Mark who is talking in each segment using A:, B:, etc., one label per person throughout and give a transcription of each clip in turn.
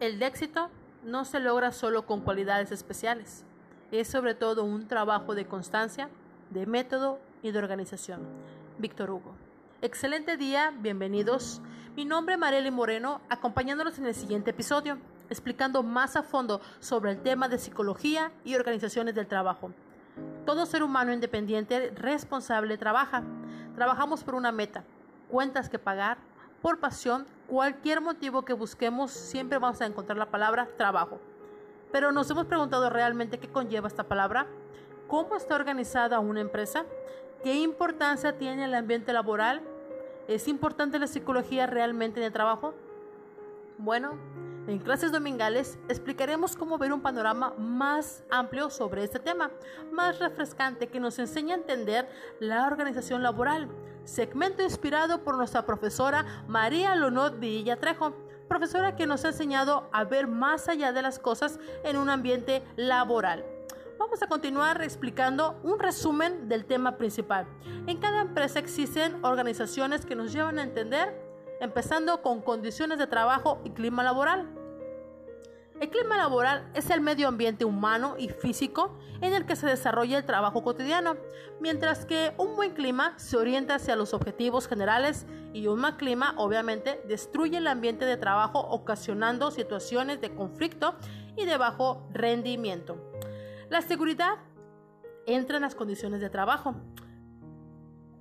A: El éxito no se logra solo con cualidades especiales. Es sobre todo un trabajo de constancia, de método y de organización. Víctor Hugo. Excelente día, bienvenidos. Mi nombre es Marely Moreno, acompañándolos en el siguiente episodio, explicando más a fondo sobre el tema de psicología y organizaciones del trabajo. Todo ser humano independiente responsable trabaja. Trabajamos por una meta, cuentas que pagar, por pasión, cualquier motivo que busquemos, siempre vamos a encontrar la palabra trabajo. Pero nos hemos preguntado realmente qué conlleva esta palabra, cómo está organizada una empresa, qué importancia tiene el ambiente laboral, es importante la psicología realmente en el trabajo. Bueno, en clases dominicales explicaremos cómo ver un panorama más amplio sobre este tema, más refrescante que nos enseña a entender la organización laboral. Segmento inspirado por nuestra profesora María Lonot Villa Trejo, profesora que nos ha enseñado a ver más allá de las cosas en un ambiente laboral. Vamos a continuar explicando un resumen del tema principal. En cada empresa existen organizaciones que nos llevan a entender empezando con condiciones de trabajo y clima laboral. El clima laboral es el medio ambiente humano y físico en el que se desarrolla el trabajo cotidiano, mientras que un buen clima se orienta hacia los objetivos generales y un mal clima obviamente destruye el ambiente de trabajo ocasionando situaciones de conflicto y de bajo rendimiento. La seguridad entra en las condiciones de trabajo,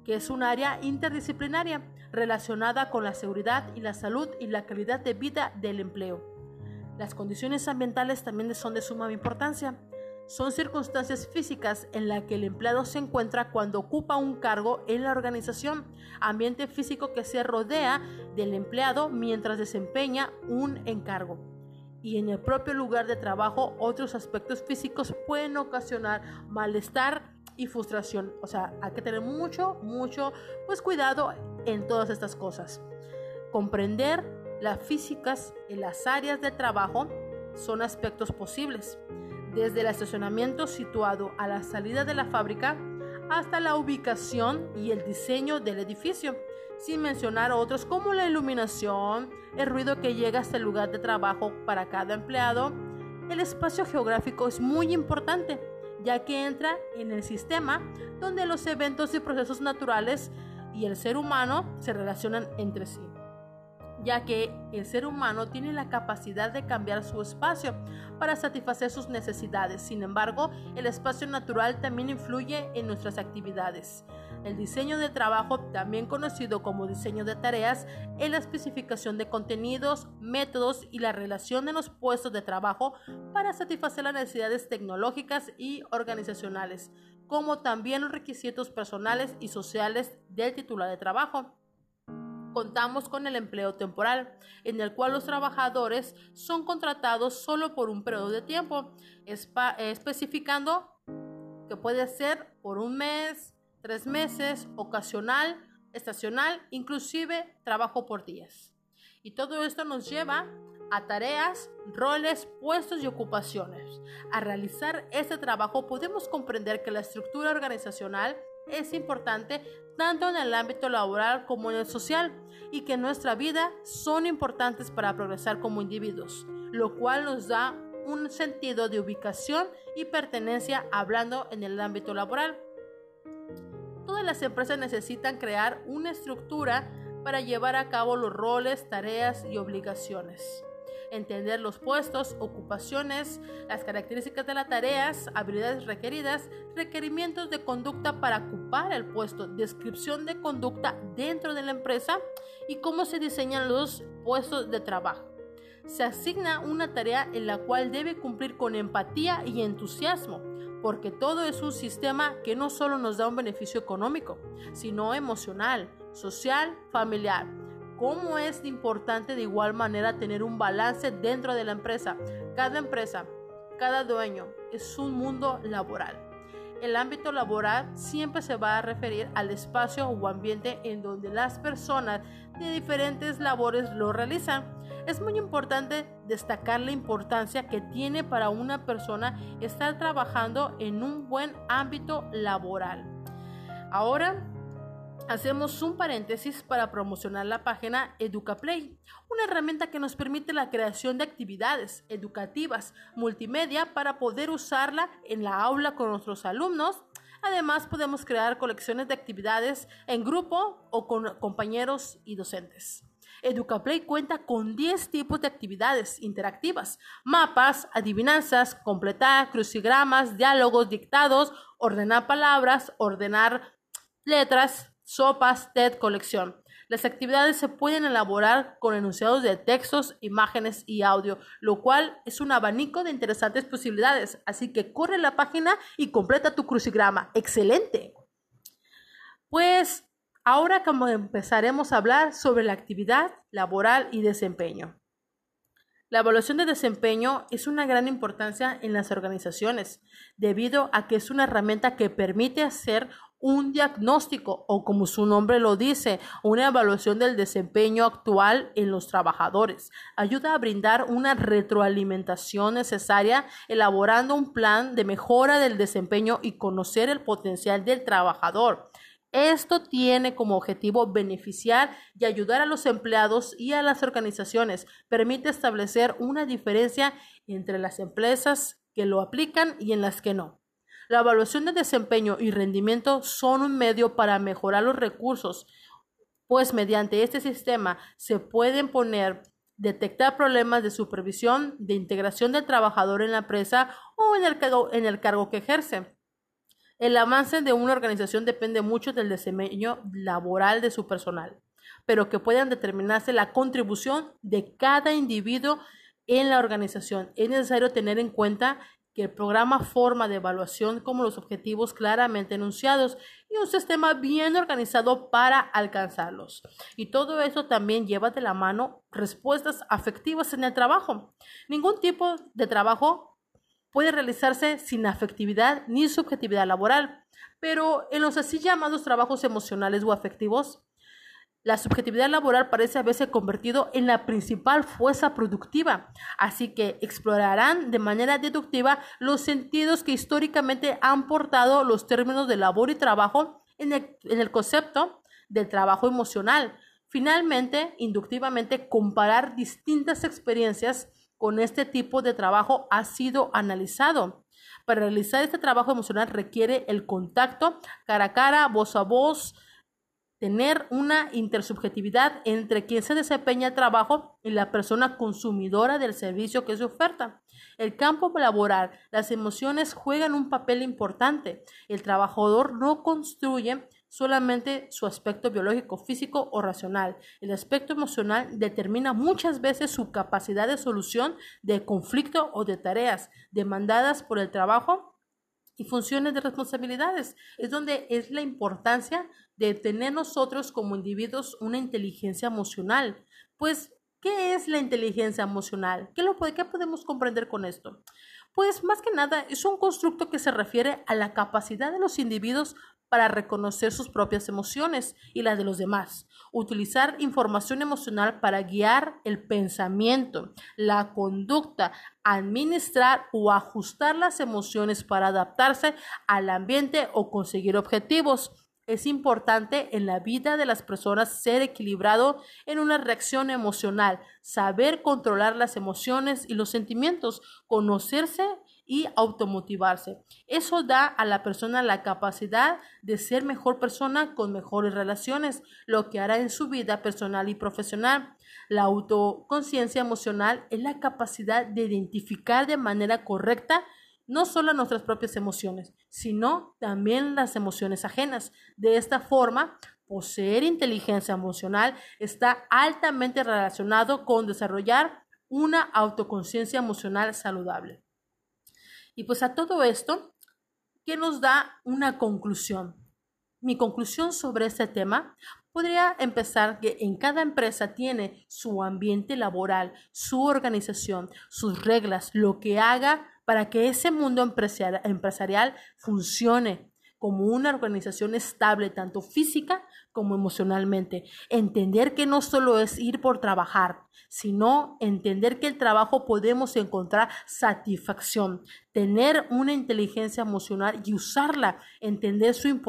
A: que es un área interdisciplinaria relacionada con la seguridad y la salud y la calidad de vida del empleo. Las condiciones ambientales también son de suma importancia. Son circunstancias físicas en las que el empleado se encuentra cuando ocupa un cargo en la organización, ambiente físico que se rodea del empleado mientras desempeña un encargo. Y en el propio lugar de trabajo, otros aspectos físicos pueden ocasionar malestar y frustración. O sea, hay que tener mucho, mucho, pues cuidado en todas estas cosas. Comprender las físicas en las áreas de trabajo son aspectos posibles, desde el estacionamiento situado a la salida de la fábrica hasta la ubicación y el diseño del edificio, sin mencionar otros como la iluminación, el ruido que llega hasta el lugar de trabajo para cada empleado. El espacio geográfico es muy importante, ya que entra en el sistema donde los eventos y procesos naturales y el ser humano se relacionan entre sí, ya que el ser humano tiene la capacidad de cambiar su espacio para satisfacer sus necesidades. Sin embargo, el espacio natural también influye en nuestras actividades. El diseño de trabajo, también conocido como diseño de tareas, es la especificación de contenidos, métodos y la relación de los puestos de trabajo para satisfacer las necesidades tecnológicas y organizacionales como también los requisitos personales y sociales del titular de trabajo. Contamos con el empleo temporal, en el cual los trabajadores son contratados solo por un periodo de tiempo, especificando que puede ser por un mes, tres meses, ocasional, estacional, inclusive trabajo por días. Y todo esto nos lleva a tareas, roles, puestos y ocupaciones. Al realizar este trabajo podemos comprender que la estructura organizacional es importante tanto en el ámbito laboral como en el social y que nuestra vida son importantes para progresar como individuos, lo cual nos da un sentido de ubicación y pertenencia hablando en el ámbito laboral. Todas las empresas necesitan crear una estructura para llevar a cabo los roles, tareas y obligaciones entender los puestos, ocupaciones, las características de las tareas, habilidades requeridas, requerimientos de conducta para ocupar el puesto, descripción de conducta dentro de la empresa y cómo se diseñan los puestos de trabajo. Se asigna una tarea en la cual debe cumplir con empatía y entusiasmo, porque todo es un sistema que no solo nos da un beneficio económico, sino emocional, social, familiar cómo es importante de igual manera tener un balance dentro de la empresa. Cada empresa, cada dueño es un mundo laboral. El ámbito laboral siempre se va a referir al espacio o ambiente en donde las personas de diferentes labores lo realizan. Es muy importante destacar la importancia que tiene para una persona estar trabajando en un buen ámbito laboral. Ahora hacemos un paréntesis para promocionar la página EducaPlay, una herramienta que nos permite la creación de actividades educativas multimedia para poder usarla en la aula con nuestros alumnos. Además, podemos crear colecciones de actividades en grupo o con compañeros y docentes. EducaPlay cuenta con 10 tipos de actividades interactivas, mapas, adivinanzas, completar, crucigramas, diálogos, dictados, ordenar palabras, ordenar letras, sopas, TED, colección. Las actividades se pueden elaborar con enunciados de textos, imágenes y audio, lo cual es un abanico de interesantes posibilidades. Así que corre la página y completa tu crucigrama. ¡Excelente! Pues Ahora como empezaremos a hablar sobre la actividad laboral y desempeño. La evaluación de desempeño es una gran importancia en las organizaciones, debido a que es una herramienta que permite hacer un diagnóstico o como su nombre lo dice, una evaluación del desempeño actual en los trabajadores. Ayuda a brindar una retroalimentación necesaria elaborando un plan de mejora del desempeño y conocer el potencial del trabajador. Esto tiene como objetivo beneficiar y ayudar a los empleados y a las organizaciones. Permite establecer una diferencia entre las empresas que lo aplican y en las que no. La evaluación de desempeño y rendimiento son un medio para mejorar los recursos, pues mediante este sistema se pueden poner detectar problemas de supervisión, de integración del trabajador en la empresa o en el en el cargo que ejerce. El avance de una organización depende mucho del desempeño laboral de su personal, pero que puedan determinarse la contribución de cada individuo en la organización. Es necesario tener en cuenta que el programa forma de evaluación como los objetivos claramente enunciados y un sistema bien organizado para alcanzarlos. Y todo eso también lleva de la mano respuestas afectivas en el trabajo. Ningún tipo de trabajo puede realizarse sin afectividad ni subjetividad laboral, pero en los así llamados trabajos emocionales o afectivos, la subjetividad laboral parece haberse convertido en la principal fuerza productiva, así que explorarán de manera deductiva los sentidos que históricamente han portado los términos de labor y trabajo en el, en el concepto del trabajo emocional. Finalmente, inductivamente, comparar distintas experiencias con este tipo de trabajo ha sido analizado. Para realizar este trabajo emocional requiere el contacto cara a cara, voz a voz, tener una intersubjetividad entre quien se desempeña el trabajo y la persona consumidora del servicio que se oferta. El campo laboral, las emociones juegan un papel importante. El trabajador no construye solamente su aspecto biológico, físico o racional. El aspecto emocional determina muchas veces su capacidad de solución de conflicto o de tareas demandadas por el trabajo y funciones de responsabilidades. Es donde es la importancia de tener nosotros como individuos una inteligencia emocional. Pues, ¿qué es la inteligencia emocional? ¿Qué, lo, qué podemos comprender con esto? Pues más que nada es un constructo que se refiere a la capacidad de los individuos para reconocer sus propias emociones y las de los demás. Utilizar información emocional para guiar el pensamiento, la conducta, administrar o ajustar las emociones para adaptarse al ambiente o conseguir objetivos. Es importante en la vida de las personas ser equilibrado en una reacción emocional, saber controlar las emociones y los sentimientos, conocerse y automotivarse. Eso da a la persona la capacidad de ser mejor persona con mejores relaciones, lo que hará en su vida personal y profesional. La autoconciencia emocional es la capacidad de identificar de manera correcta no solo nuestras propias emociones, sino también las emociones ajenas. De esta forma, poseer inteligencia emocional está altamente relacionado con desarrollar una autoconciencia emocional saludable. Y pues a todo esto, ¿qué nos da una conclusión? Mi conclusión sobre este tema podría empezar que en cada empresa tiene su ambiente laboral, su organización, sus reglas, lo que haga para que ese mundo empresarial funcione como una organización estable, tanto física como emocionalmente. Entender que no solo es ir por trabajar, sino entender que el trabajo podemos encontrar satisfacción, tener una inteligencia emocional y usarla, entender su,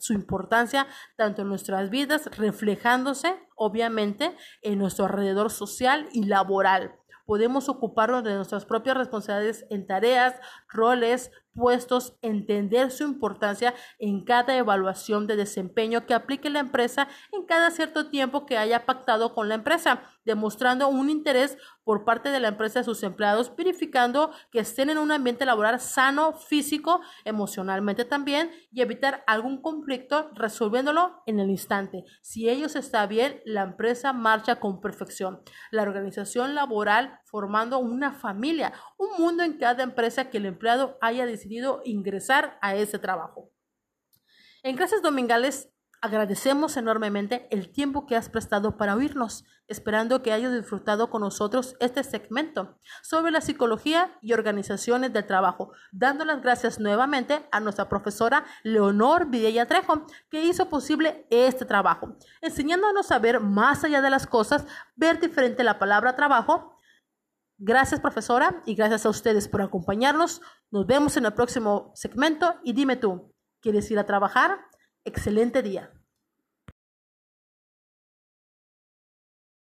A: su importancia tanto en nuestras vidas, reflejándose obviamente en nuestro alrededor social y laboral podemos ocuparnos de nuestras propias responsabilidades en tareas, roles, puestos, entender su importancia en cada evaluación de desempeño que aplique la empresa en cada cierto tiempo que haya pactado con la empresa, demostrando un interés por parte de la empresa de sus empleados, verificando que estén en un ambiente laboral sano, físico, emocionalmente también, y evitar algún conflicto resolviéndolo en el instante. Si ellos está bien, la empresa marcha con perfección. La organización laboral formando una familia, un mundo en cada empresa que el empleado haya decidido ingresar a ese trabajo. En clases dominicales agradecemos enormemente el tiempo que has prestado para oírnos, esperando que hayas disfrutado con nosotros este segmento sobre la psicología y organizaciones del trabajo, dando las gracias nuevamente a nuestra profesora Leonor Vidella Trejo, que hizo posible este trabajo, enseñándonos a ver más allá de las cosas, ver diferente la palabra trabajo Gracias, profesora, y gracias a ustedes por acompañarnos. Nos vemos en el próximo segmento y dime tú, ¿quieres ir a trabajar? Excelente día.